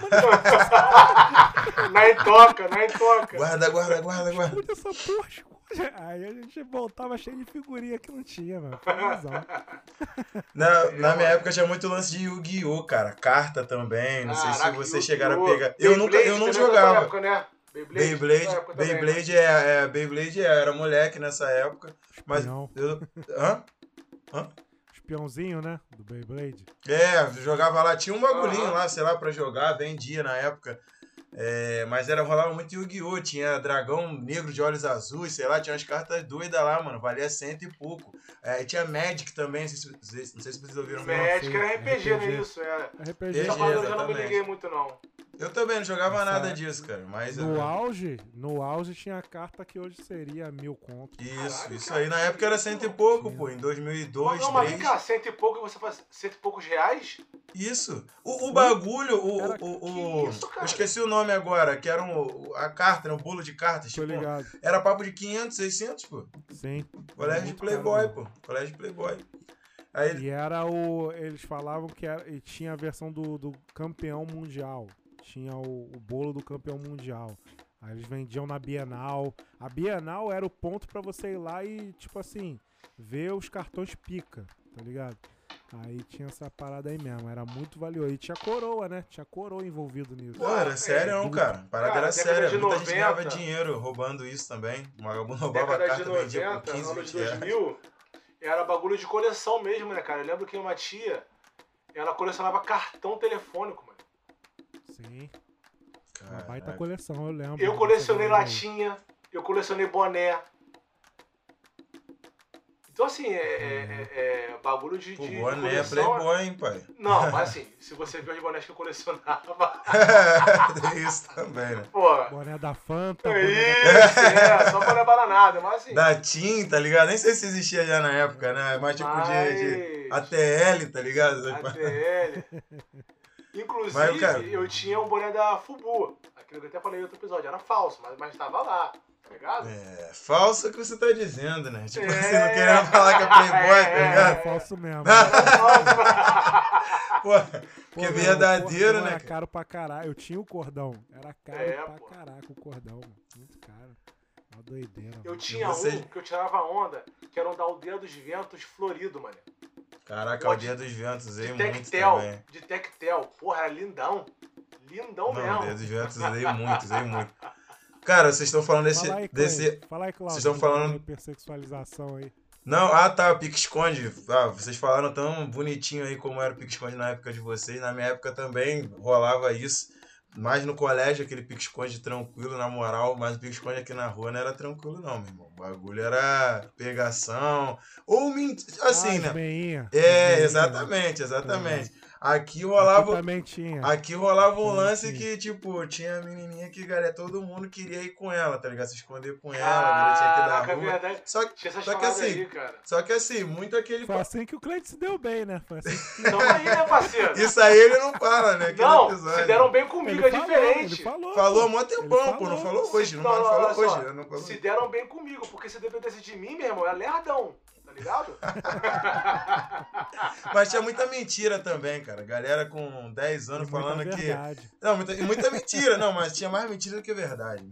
Na toca, na toca. Guarda, guarda, guarda, guarda. esconde essa porra, esconde. Aí a gente voltava cheio de figurinha que não tinha, mano. Na, na minha época tinha muito lance de Yu-Gi-Oh, cara. Carta também. Não sei se Caraca, vocês chegaram a pegar. Eu nunca, eu não jogava. Época, né? Beyblade, né? Beyblade é, é, Beyblade é, era moleque nessa época. Mas Espião. eu, hã? Espiãozinho, né, do Beyblade. É, jogava lá, tinha um bagulhinho lá, sei lá, pra jogar, vendia na época. É, mas era rolava muito Yu-Gi-Oh! Tinha dragão negro de olhos azuis, sei lá, tinha umas cartas doidas lá, mano. Valia cento e pouco. É, tinha Magic também, não sei se, vocês- não sei se vocês ouviram. Magic era RPG, não é RPG. isso? É. RPG. Eu já não me liguei muito, não. Eu também não jogava Essa nada é- disso, cara. Mas No eu- auge, no auge tinha a carta que hoje seria mil conto. Isso, Caralho, isso cara, aí. Na época era cento e pô. pouco, Sim. pô. Em 2002, não, mas vem 2003. cá, cento e pouco e você faz cento e poucos reais? Isso. O, o bagulho, o, Era- o, o, isso, Eu esqueci o nome agora, que era um, a carta, né, o bolo de cartas. Tô Tipo, ligado. era papo de 500, 600, pô. Sim. Colégio de Playboy, caro, pô. Colégio de Playboy. Aí ele. E era o. Eles falavam que era, e tinha a versão do, do campeão mundial. Tinha o, o bolo do campeão mundial. Aí eles vendiam na Bienal. A Bienal era o ponto pra você ir lá e, tipo assim, ver os cartões pica, tá ligado? Aí tinha essa parada aí mesmo. Era muito valioso. E tinha coroa, né? Tinha coroa envolvido nisso. Pô, era sério, não, cara. A parada cara, era década séria. de Muita gente ganhava 90. dinheiro roubando isso também. O vagabundo roubava a Década de carta, vendia por 90, 15, anos 20 reais. 2000, era bagulho de coleção mesmo, né, cara? Eu lembro que uma tia, ela colecionava cartão telefônico, mano. Sim. Uma Caraca. baita coleção, eu lembro. Eu colecionei latinha, eu colecionei boné. Então, assim, é, é- é- é bagulho de, Pô, de boné é. Playboy, hein, pai? Não, mas assim, se você ver os bonés que eu colecionava, Tem isso também, né? pô, Boné da Fanta, é boné isso, é, só pra levar na nada, mas assim. Da TIM, tá ligado? Nem sei se existia já na época, né? Mas tipo de, de mas- ATL, tá ligado? ATL. Inclusive, Mas, cara- eu tinha um boné da Fubu. Aquilo que eu até falei em outro episódio. Era falso, mas, mas tava lá. Tá ligado? É, falso o que você tá dizendo, né? Tipo, É. você não querendo falar que é Playboy, tá É. É, ligado? falso mesmo. Pô, Pô, que meu, verdadeiro, né? Era caro pra caralho. Eu tinha o cordão. Era caro É, pra pô. caraca o cordão, mano. Muito caro. Uma doideira. Eu mano. tinha você- um que eu tirava onda, que era um da Aldeia dos Ventos florido, mano. Caraca, o dia dos ventos, usei De muito Tectel. também. De Tectel. Porra, era lindão. Lindão Não, mesmo. dia dos ventos, usei muito, usei muito. Cara, vocês estão falando desse. Fala aí, desse... Fala aí, Cláudio. Vocês estão falando- Hipersexualização aí. Não, ah tá, pique-esconde. Ah, vocês falaram tão bonitinho aí como era o pique-esconde na época de vocês. Na minha época também rolava isso. Mais no colégio, aquele pique-esconde tranquilo, na moral. Mas o pique-esconde aqui na rua não era tranquilo, não, meu irmão. O bagulho era pegação. Ou mentira. Assim, ah, né? as É, meinha, exatamente, exatamente. Aqui Aqui rolava. tinha. Aqui rolava um Sim, lance sim. que, tipo, tinha a menininha que, galera, todo mundo queria ir com ela, tá ligado? Se esconder com ela, a galera tinha que Caraca, é rua. verdade. Só que, só que assim, aí, cara. só que assim, muito aquele. Foi assim que o Cleide se deu bem, né? Foi assim Então aí, né, parceiro? Isso aí ele não fala, né? Aquele Não, episódio. se deram bem comigo, ele é falou, diferente. Falou. Falou mó tempão, pô. Não falou. hoje, não, Não, falou olha só, hoje. Não falou. Se deram bem comigo, porque se dependesse de mim, meu irmão, é lerdão, tá ligado? Mas tinha muita mentira também, cara. Galera com 10 anos E muita falando que. verdade. Não, muita, e muita mentira, não, mas tinha mais mentira do que verdade.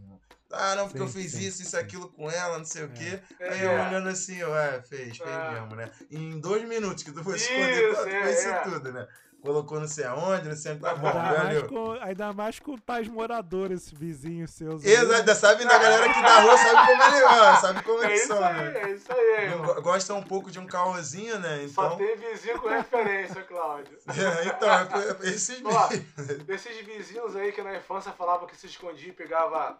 Ah, não, porque Sim, eu fiz sim, isso, isso, sim. aquilo com ela, não sei o quê. É. Aí eu olhando assim, ó, é, fez, fez É. mesmo, né? Em dois minutos que tu foi Isso, esconder, tu é, fez isso é. tudo, né? Colocou não sei aonde, não sei onde tá bom, Ainda mais, velho. com, ainda mais com tais moradores, vizinhos seus. Exato, sabe da galera que da rua sabe como ele, ó, sabe como É eles isso são, aí, né? é isso aí, Não Gosta um pouco de um caosinho, né? Só Então. tem vizinho com referência, Cláudio. então, é é esses mesmo. Esses vizinhos aí que na infância falavam que se escondia e pegava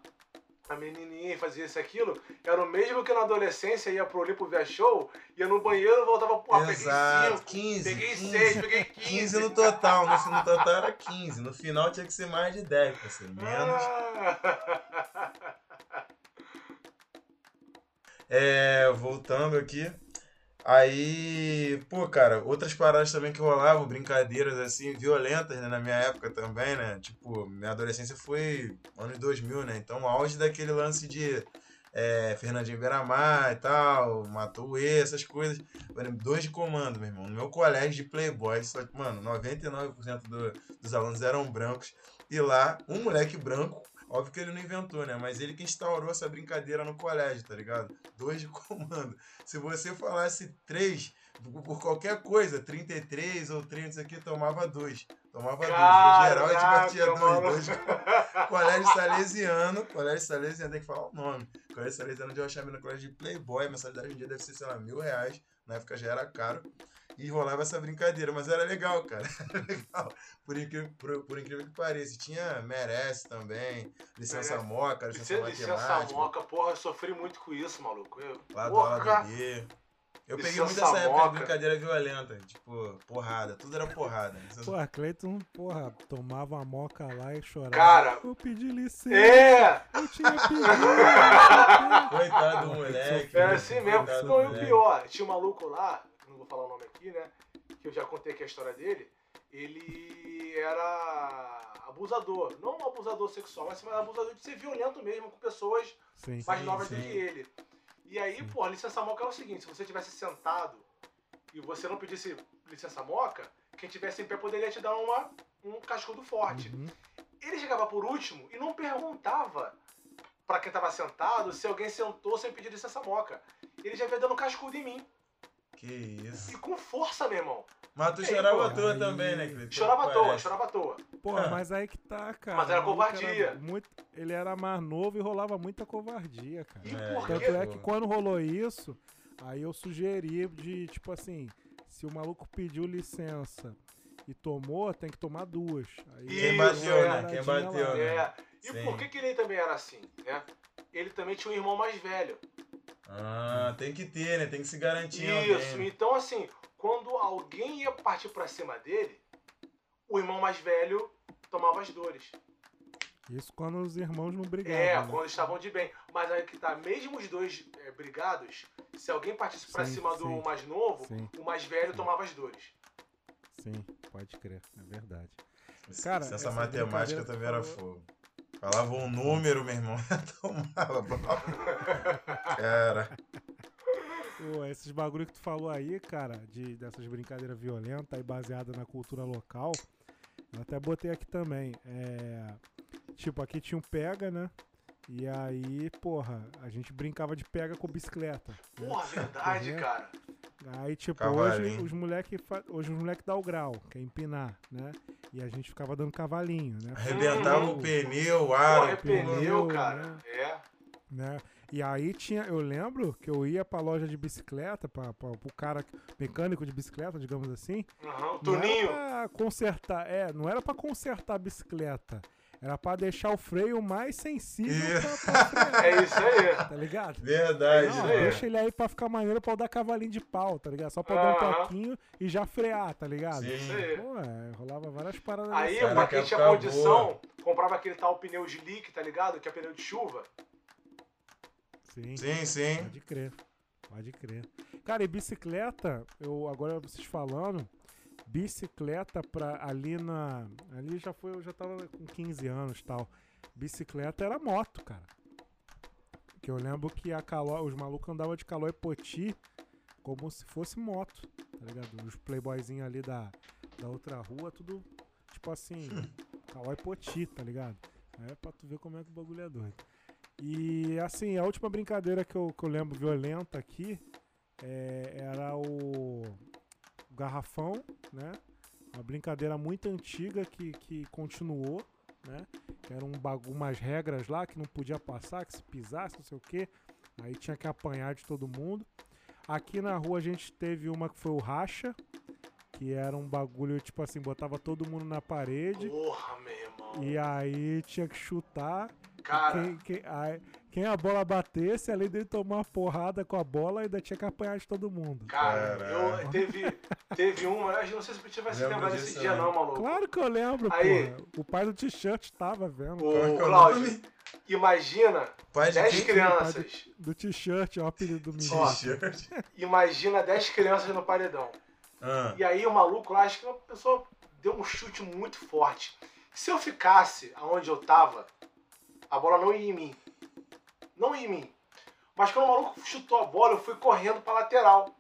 a menininha fazia isso aquilo, era o mesmo que na adolescência ia pro Olimpo ver show, ia no banheiro e voltava, pô, peguei Exato, cinco, 15. peguei 15, seis, peguei 15. 15 no total, no, no total era 15. No final tinha que ser mais de 10, parceiro. Menos. Ah. É, voltando aqui. Aí, pô, cara, outras paradas também que rolavam, brincadeiras assim, violentas, né, na minha época também, né? Tipo, minha adolescência foi anos 2000, né? Então, auge daquele lance de é, Fernandinho Beiramar e tal, Matou E, essas coisas. Dois de comando, meu irmão. No meu colégio de Playboy, só que, mano, 99% do, dos alunos eram brancos. E lá, um moleque branco, óbvio que ele não inventou, né? Mas ele que instaurou essa brincadeira no colégio, tá ligado? Dois de comando. Se você falasse três, por qualquer coisa, 33 ou 30, isso aqui, tomava dois. Tomava dois. No geral, a gente batia Caraca, dois. dois. Colégio Salesiano, Colégio Salesiano, tem que falar o nome. Colégio Salesiano de Alxamina, no colégio de Playboy, mensalidade um dia deve ser, sei lá, mil reais. Na época já era caro. E rolava essa brincadeira, mas era legal, cara. Era legal. Por incrível, por, por incrível que pareça. Tinha Merece também, Licença Merece. Moca, Licença, Licença, licença Matemática. moca, porra, eu sofri muito com isso, maluco. Eu, porra. Eu peguei muito essa época de brincadeira violenta. Tipo, porrada. Tudo era porrada. Porra, Cleiton, porra, tomava uma moca lá e chorava. Cara, eu pedi licença. É! Eu tinha pedido. Coitado do moleque. É assim mesmo. Coitado do Não, e o pior, tinha um maluco lá, não vou falar o nome aqui, né? Que eu já contei aqui a história dele. Ele era abusador. Não um abusador sexual, mas abusador de ser violento mesmo com pessoas Sim. mais Sim, novas do sim. que ele. E aí, pô, a licença moca é o seguinte: se você tivesse sentado e você não pedisse licença moca, quem tivesse em pé poderia te dar uma, um cascudo forte. Uhum. Ele chegava por último e não perguntava pra quem tava sentado se alguém sentou sem pedir licença moca. Ele já veio dando cascudo em mim. Que isso. E com força, meu irmão. Mas tu chorava à pô, toa aí- também, né, Cleiton? Chorava à toa, Parece. chorava à toa. Porra, Ah. mas aí que tá, cara. Mas era covardia. muito- ele era mais novo e rolava muita covardia, cara. E É, por Tanto quê? é que quando rolou isso, aí eu sugeri de, tipo assim, se o maluco pediu licença e tomou, tem que tomar duas. Aí Quem bateu, né? Quem bateu, né? É. E Sim. por que, que ele também era assim, né? Ele também tinha um irmão mais velho. Ah, tem que ter, né? Tem que se garantir Isso, alguém. né? então assim, quando alguém ia partir pra cima dele, o irmão mais velho tomava as dores. Isso quando os irmãos não brigavam. É, né? quando estavam de bem. Mas aí que tá, mesmo os dois é, brigados, se alguém partisse pra Sim, cima do sim. mais novo, Sim, o mais velho Sim. tomava as dores. sim, pode crer, é verdade. Essa Cara, essa matemática brincadeira que também era fogo. Falava um número, meu irmão. Tomava. Cara. Pô, esses bagulho que tu falou aí, cara, de, dessas brincadeiras violentas aí baseada na cultura local, eu até botei aqui também. É, tipo, aqui tinha um pega, né? E aí, porra, a gente brincava de pega com bicicleta. né? Porra, verdade, Uhum. cara. Aí, tipo, Cavalinho. hoje os moleques hoje os moleque dá o grau, que é empinar, né? E a gente ficava dando cavalinho, né? Arrebentava Hum. o pneu, o Porra, aro, é pneu, pneu, cara. né? É. né? E aí tinha, eu lembro que eu ia pra loja de bicicleta, pra, pra, pro cara mecânico de bicicleta, digamos assim. Uhum. Não Tuninho. era pra consertar, é, não era pra consertar a bicicleta. Era pra deixar o freio mais sensível Isso. pra, pra frear, É isso aí. tá ligado? Verdade, Não, deixa ele aí pra ficar maneiro pra eu dar cavalinho de pau, tá ligado? Só pra dar um toquinho e já frear, tá ligado? Sim. Isso aí. Pô, é, rolava várias paradas Aí, pra quem que tinha condição, comprava aquele tal pneu de leak, tá ligado? Que é pneu de chuva. Sim. Sim, sim. Pode crer. Pode crer. Cara, e bicicleta, eu agora vocês falando, bicicleta pra ali na. Ali já foi, eu já tava com 15 anos e tal. Bicicleta era moto, cara. Que eu lembro que a Caló, os malucos andavam de Caló e Poti como se fosse moto, tá ligado? Os playboyzinhos ali da, da outra rua, tudo tipo assim, Caló e Poti, tá ligado? É pra tu ver como é que o bagulho é doido. E assim, a última brincadeira que eu, que eu lembro violenta aqui é, era o garrafão, né? Uma brincadeira muito antiga que, que continuou, né? Que era um bagulho, umas regras lá que não podia passar, que se pisasse, não sei o quê. Aí tinha que apanhar de todo mundo. Aqui na rua a gente teve uma que foi o racha, que era um bagulho, tipo assim, botava todo mundo na parede. Porra, meu irmão. E aí tinha que chutar. Cara, Quem, quem, aí, quem a bola batesse, além dele tomar uma porrada com a bola, ainda tinha que apanhar de todo mundo. cara, eu teve, teve uma, eu não sei se o Petit vai se lembrar disso desse dia também. não, maluco. Claro que eu lembro, Aí. pô. O pai do t-shirt tava vendo. Ô, é é Cláudio, imagina Pai de 10 quem? crianças. Do t-shirt, é o apelido do menino. Ó. Imagina 10 crianças no paredão. Ah, E aí o maluco lá, acho que uma pessoa deu um chute muito forte. Se eu ficasse aonde eu tava, a bola não ia em mim. Não em mim. Mas quando o maluco chutou a bola, eu fui correndo pra lateral.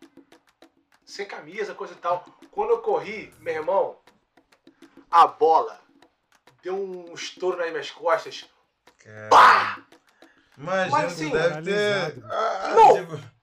Sem camisa, coisa e tal. Quando eu corri, meu irmão, a bola deu um estouro nas minhas costas. cara. Imagina Mas, assim, deve ter. paralisado. Ah, Não. tipo,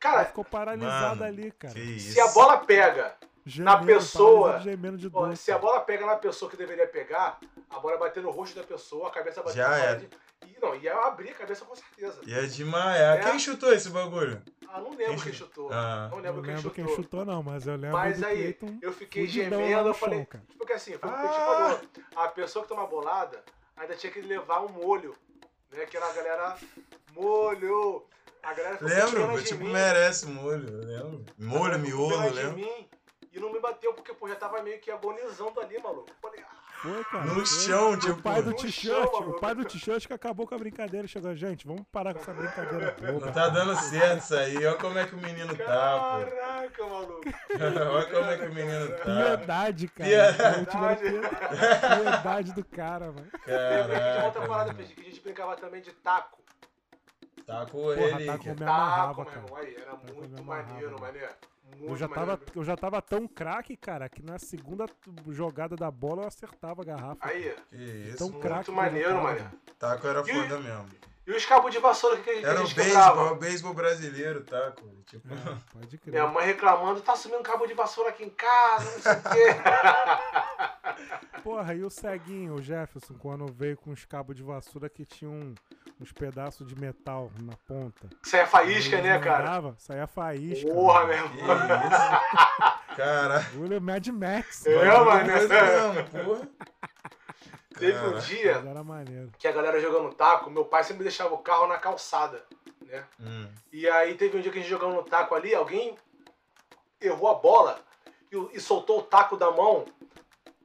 Cara, ficou paralisada Mano, ali, cara. se a bola pega Gemendo, pessoa- paralisado, Gemendo dor. se a bola pega na pessoa que deveria pegar, a bola bater no rosto da pessoa, a cabeça bater Já na era. E, não, ia abrir a cabeça com certeza. Ia desmaiar. É. Quem chutou esse bagulho? Ah, não lembro Quem quem chutou? Ah. Não Não lembro quem lembro chutou. quem chutou, não, mas eu lembro Mas aí, Cleiton Eu fiquei gemendo, eu falei. chão. Porque assim, foi o que o Ah. Falou. A pessoa que toma bolada ainda tinha que levar um molho. Né? Que era a galera. Molho! A galera Lembro, tipo, mim. merece molho, eu lembro. Molho, miolo, lembro. mim E não me bateu, porque, pô, já tava meio que agonizando ali, maluco. Falei, ah, Foi, cara. No foi. chão, O tipo. pai do t-shirt, o pai do t-shirt que acabou com a brincadeira chegou, gente, vamos parar com essa brincadeira boba. Não tá dando certo isso aí. Olha como é que o menino tá, caraca, maluco. Olha como é que o menino tá. Piedade, cara. Piedade. Piedade. do cara, mano. De outra Caraca. parada, que a gente brincava também de taco. Com Porra, ele. com me Taco, amarrava, meu cara. Aí, era Taco muito me amarrava, maneiro, mano. maneiro. Muito Eu já, tava, eu já tava tão craque, cara, que na segunda jogada da bola eu acertava a garrafa. Aí, Que isso. Tão muito craque já maneiro, mano. Taco era E- foda mesmo. E os cabos de vassoura que, que Era a o gente beisebol, quebrava? o beisebol brasileiro, taco. Tipo, É, pode crer. Minha mãe reclamando, tá sumindo cabo de vassoura aqui em casa, não sei o quê. Porra, e o ceguinho, o Jefferson, quando veio com os cabos de vassoura que tinham uns pedaços de metal na ponta. Isso aí é faísca, né, cara? mandava, Saía faísca. Porra, mano. meu irmão. Cara. Bagulho Mad Max. É, mano. mano. mesmo, porra. Teve um dia Mas era maneiro. que a galera jogando taco, meu pai sempre deixava o carro na calçada, né? Hum. E aí teve um dia que a gente jogando no taco ali, alguém errou a bola e, e soltou o taco da mão.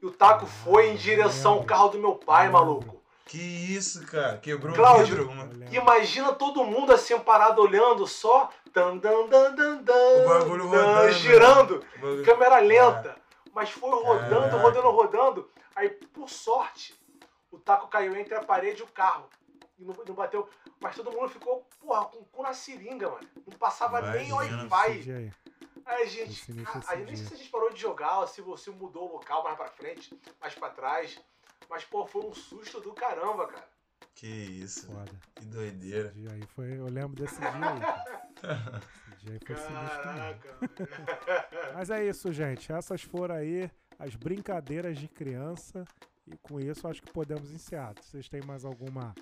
E o taco foi em direção ao carro do meu pai, maluco. Que isso, cara? Quebrou o vidro? Imagina todo mundo assim parado olhando só. Dan, dan, dan, dan, dan, O bagulho dan, rodando, né? girando. Bagulho- Câmera lenta. Mas foi rodando, Caraca. rodando, rodando. Aí, por sorte, o taco caiu entre a parede e o carro. E não, não bateu. Mas todo mundo ficou, porra, com o cu na seringa, mano. Não passava nem Wi-Fi. dia aí. A gente. A- Aí nem sei se a gente parou de jogar, ou se você mudou o local mais pra frente, mais pra trás. Mas, pô, foi um susto do caramba, cara. Que isso, Foda. que doideira. Esse dia aí foi. Eu lembro desse dia aí. Esse dia aí foi. Caraca. Mas é isso, gente. Essas foram aí as brincadeiras de criança. E com isso acho que podemos encerrar. Vocês têm mais alguma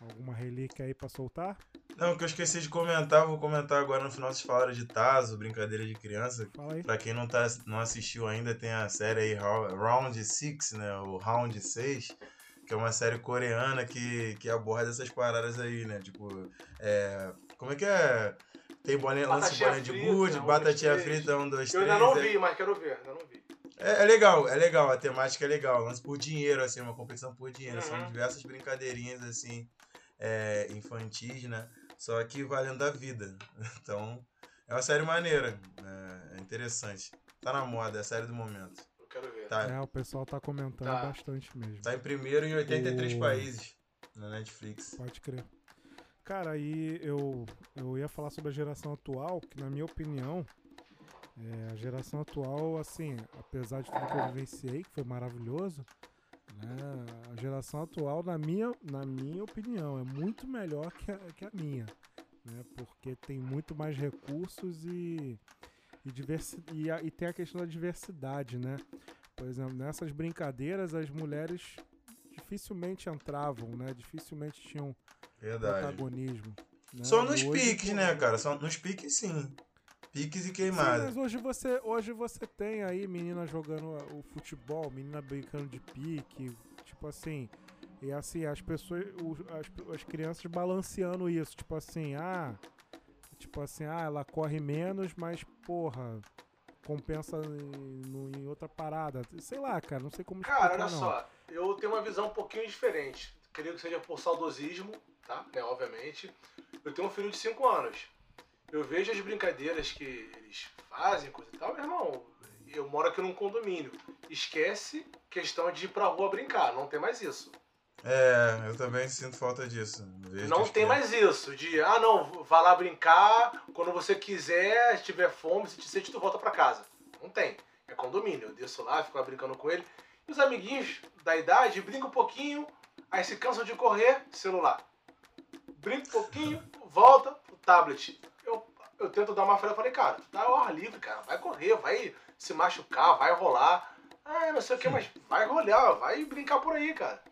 alguma relíquia aí pra soltar? Não, que eu esqueci de comentar, vou comentar agora no final vocês falaram de Tazo, brincadeira de criança. Pra quem não, tá, não assistiu ainda, tem a série aí Rou- Round 6, né? O Round 6, que é uma série coreana que, que aborda essas paradas aí, né? Tipo, é, como é que é? Tem bolinha, lance bolinha de frita, gude, um, batatinha frita, um, dois, Eu três. ainda não é- vi, mas quero ver, ainda não vi. É, é legal, é legal, a temática é legal. Lance por dinheiro, assim, uma competição por dinheiro. São Uhum. diversas brincadeirinhas, assim, é, infantis, né? Só que valendo a vida. Então, é uma série maneira, é, é interessante. Tá na moda, é a série do momento. Eu quero ver. Tá, É, o pessoal tá comentando Tá. bastante mesmo. tá em primeiro em 83 O- países na Netflix. Pode crer. Cara, aí eu, eu ia falar sobre a geração atual, que na minha opinião, é, a geração atual, assim, apesar de tudo que eu vivenciei, que foi maravilhoso, né, a geração atual, na minha, na minha opinião, é muito melhor que a, que a minha, né, porque tem muito mais recursos e, e, diversi e, a- e tem a questão da diversidade, né? Por exemplo, nessas brincadeiras, as mulheres dificilmente entravam, né? Dificilmente tinham Verdade. protagonismo. Né? Só nos hoje, piques, né, cara? Só nos piques, sim. Piques e Sim, queimadas. mas hoje você, hoje você tem aí menina jogando o futebol, menina brincando de pique, tipo assim. E assim, as pessoas, as, as crianças balanceando isso, tipo assim, ah, tipo assim, ah, ela corre menos, mas porra, compensa em, em outra parada. Sei lá, cara, não sei como Cara, olha não. só, eu tenho uma visão um pouquinho diferente. Creio que seja por saudosismo, tá? Né, obviamente. Eu tenho um filho de 5 anos. Eu vejo as brincadeiras que eles fazem, coisa e tal, meu irmão. Eu moro aqui num condomínio. Esquece questão de ir pra rua brincar, não tem mais isso. É, eu também sinto falta disso. Não tem crianças- mais isso, de ah não, vá lá brincar, quando você quiser, se tiver fome, se te sente, tu volta pra casa. Não tem. É condomínio. Eu desço lá, fico lá brincando com ele. E os amiguinhos da idade brincam um pouquinho, aí se cansam de correr, celular. Brinca um pouquinho, volta pro tablet. Eu, tento dar uma freia, eu falei, cara, tu tá ao ar livre, cara, vai correr, vai se machucar, vai rolar. Ah, não sei o que, mas vai rolar, vai brincar por aí, cara.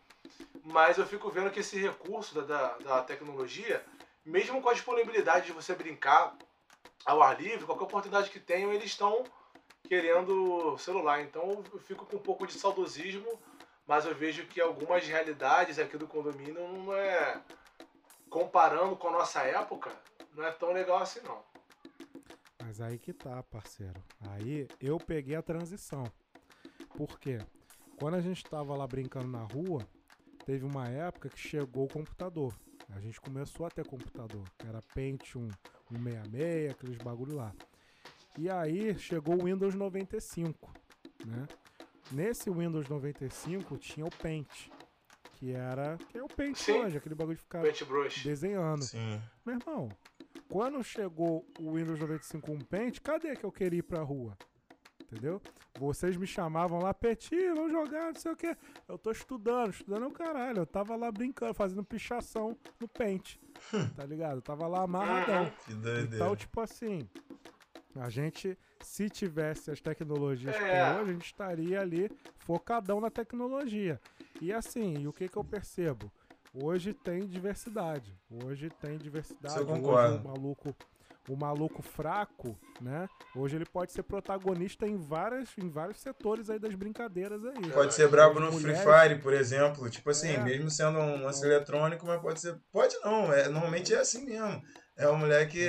Mas eu fico vendo que esse recurso da, da, da tecnologia, mesmo com a disponibilidade de você brincar ao ar livre, qualquer oportunidade que tenham, eles estão querendo celular. Então eu fico com um pouco de saudosismo, mas eu vejo que algumas realidades aqui do condomínio não é. Comparando com a nossa época, não é tão legal assim não. Mas aí que tá, parceiro. Aí eu peguei a transição. Por quê? Quando a gente tava lá brincando na rua, teve uma época que chegou o computador. A gente começou a ter computador, que era Pentium 166, aqueles bagulho lá. E aí chegou o Windows 95, né? Nesse Windows 95 tinha o Paint, que era que é o Paint Sim. hoje, aquele bagulho de ficar desenhando. Sim. Meu irmão, quando chegou o Windows 95 com Paint, cadê que eu queria ir pra rua? Entendeu? Vocês me chamavam lá, Peti, vamos jogar, não sei o quê. Eu tô estudando, estudando é o caralho. Eu tava lá brincando, fazendo pichação no Paint. tá ligado? Eu tava lá amarradão. Que doideira. Então, tipo assim, a gente, se tivesse as tecnologias que É. hoje, a gente estaria ali focadão na tecnologia. E assim, e o que que eu percebo? Hoje tem diversidade. Hoje tem diversidade. Hoje o maluco, o maluco fraco, né? Hoje ele pode ser protagonista em várias, em vários setores aí das brincadeiras aí. Pode ser brabo no Free mulheres- Fire, por exemplo. Tipo assim, É. mesmo sendo um lance eletrônico, mas pode ser. Pode não, é, normalmente é assim mesmo. É uma mulher que,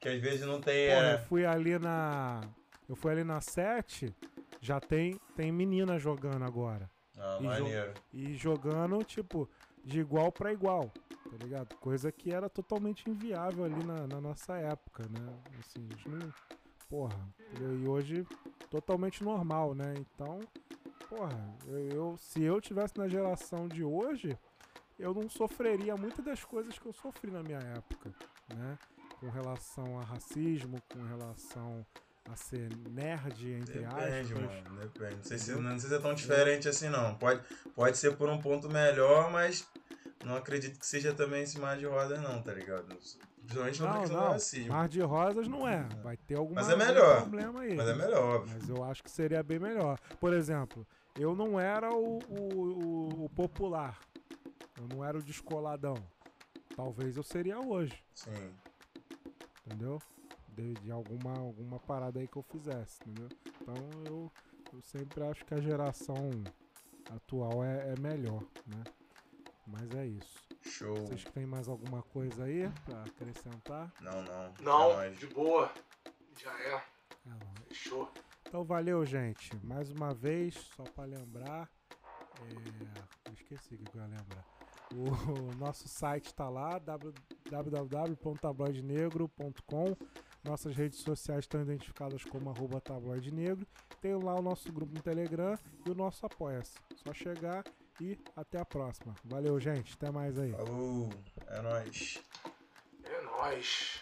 que às vezes não tem. Porra, é, eu fui ali na. Eu fui ali na 7, já tem, tem menina jogando agora. Ah, E maneiro. E jogando, tipo, de igual pra igual, tá ligado? Coisa que era totalmente inviável ali na, na nossa época, né? Assim, a gente não. Porra. entendeu? E hoje, totalmente normal, né? Então, porra, eu, eu- se eu tivesse na geração de hoje, eu não sofreria muitas das coisas que eu sofri na minha época, né? Com relação a racismo, com relação a ser nerd, entre Depende, aspas. mano. Depende. Não sei, se, não sei se é tão diferente assim, não. Pode, pode ser por um ponto melhor, mas não acredito que seja também esse mar de roda, não, tá ligado? Principalmente Não, questão do não. racismo. Mar de rosas não é. Vai ter alguma, Mas é algum melhor. problema aí. Mas é melhor, óbvio. Mas eu acho que seria bem melhor. Por exemplo, eu não era o, o, o- o popular. Eu não era o descoladão. Talvez eu seria hoje, Sim. entendeu? De, de alguma, alguma parada aí que eu fizesse, entendeu? Então eu, eu sempre acho que a geração atual é, é melhor, né? Mas é isso. Show. Vocês têm mais alguma coisa aí pra acrescentar? Não, não. Não, É de boa. Já é. É. Fechou. Então valeu, gente. Mais uma vez, só para lembrar. é, eu esqueci o que eu ia lembrar. O, nosso site está lá, www.tabloidenegro.com. Nossas redes sociais estão identificadas como arroba tabloide negro. Tem lá o nosso grupo no Telegram e o nosso Apoia-se. Só chegar e até a próxima. Valeu, gente. Até mais aí. Falou. É nóis. É nóis.